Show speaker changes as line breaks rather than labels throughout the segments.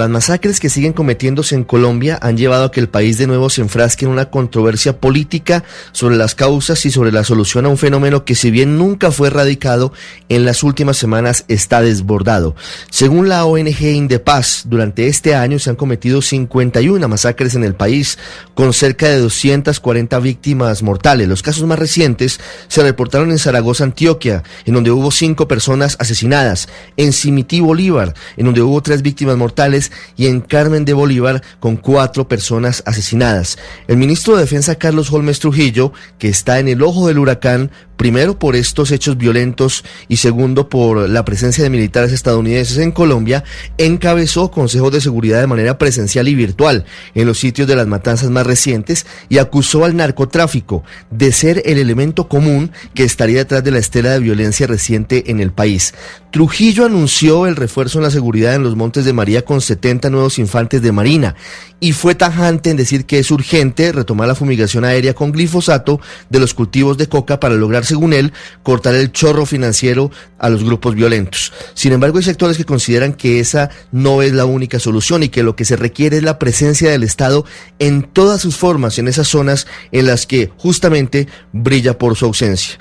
Las masacres que siguen cometiéndose en Colombia han llevado a que el país de nuevo se enfrasque en una controversia política sobre las causas y sobre la solución a un fenómeno que si bien nunca fue erradicado, en las últimas semanas está desbordado. Según la ONG Indepaz, durante este año se han cometido 51 masacres en el país, con cerca de 240 víctimas mortales. Los casos más recientes se reportaron en Zaragoza, Antioquia, en donde hubo cinco personas asesinadas, en Cimití, Bolívar, en donde hubo tres víctimas mortales, y en Carmen de Bolívar con cuatro personas asesinadas. El ministro de Defensa Carlos Holmes Trujillo, que está en el ojo del huracán, primero por estos hechos violentos y segundo por la presencia de militares estadounidenses en Colombia, encabezó consejos de seguridad de manera presencial y virtual en los sitios de las matanzas más recientes y acusó al narcotráfico de ser el elemento común que estaría detrás de la estela de violencia reciente en el país. Trujillo anunció el refuerzo en la seguridad en los Montes de María con 70 nuevos infantes de Marina y fue tajante en decir que es urgente retomar la fumigación aérea con glifosato de los cultivos de coca para lograr, según él, cortar el chorro financiero a los grupos violentos. Sin embargo, hay sectores que consideran que esa no es la única solución y que lo que se requiere es la presencia del Estado en todas sus formas en esas zonas en las que justamente brilla por su ausencia.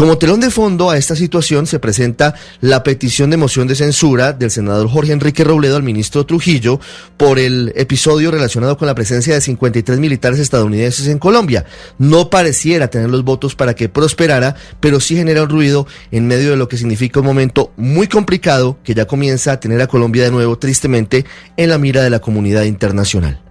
Como telón de fondo a esta situación se presenta la petición de moción de censura del senador Jorge Enrique Robledo al ministro Trujillo por el episodio relacionado con la presencia de 53 militares estadounidenses en Colombia. No pareciera tener los votos para que prosperara, pero sí genera un ruido en medio de lo que significa un momento muy complicado que ya comienza a tener a Colombia de nuevo tristemente en la mira de la comunidad internacional.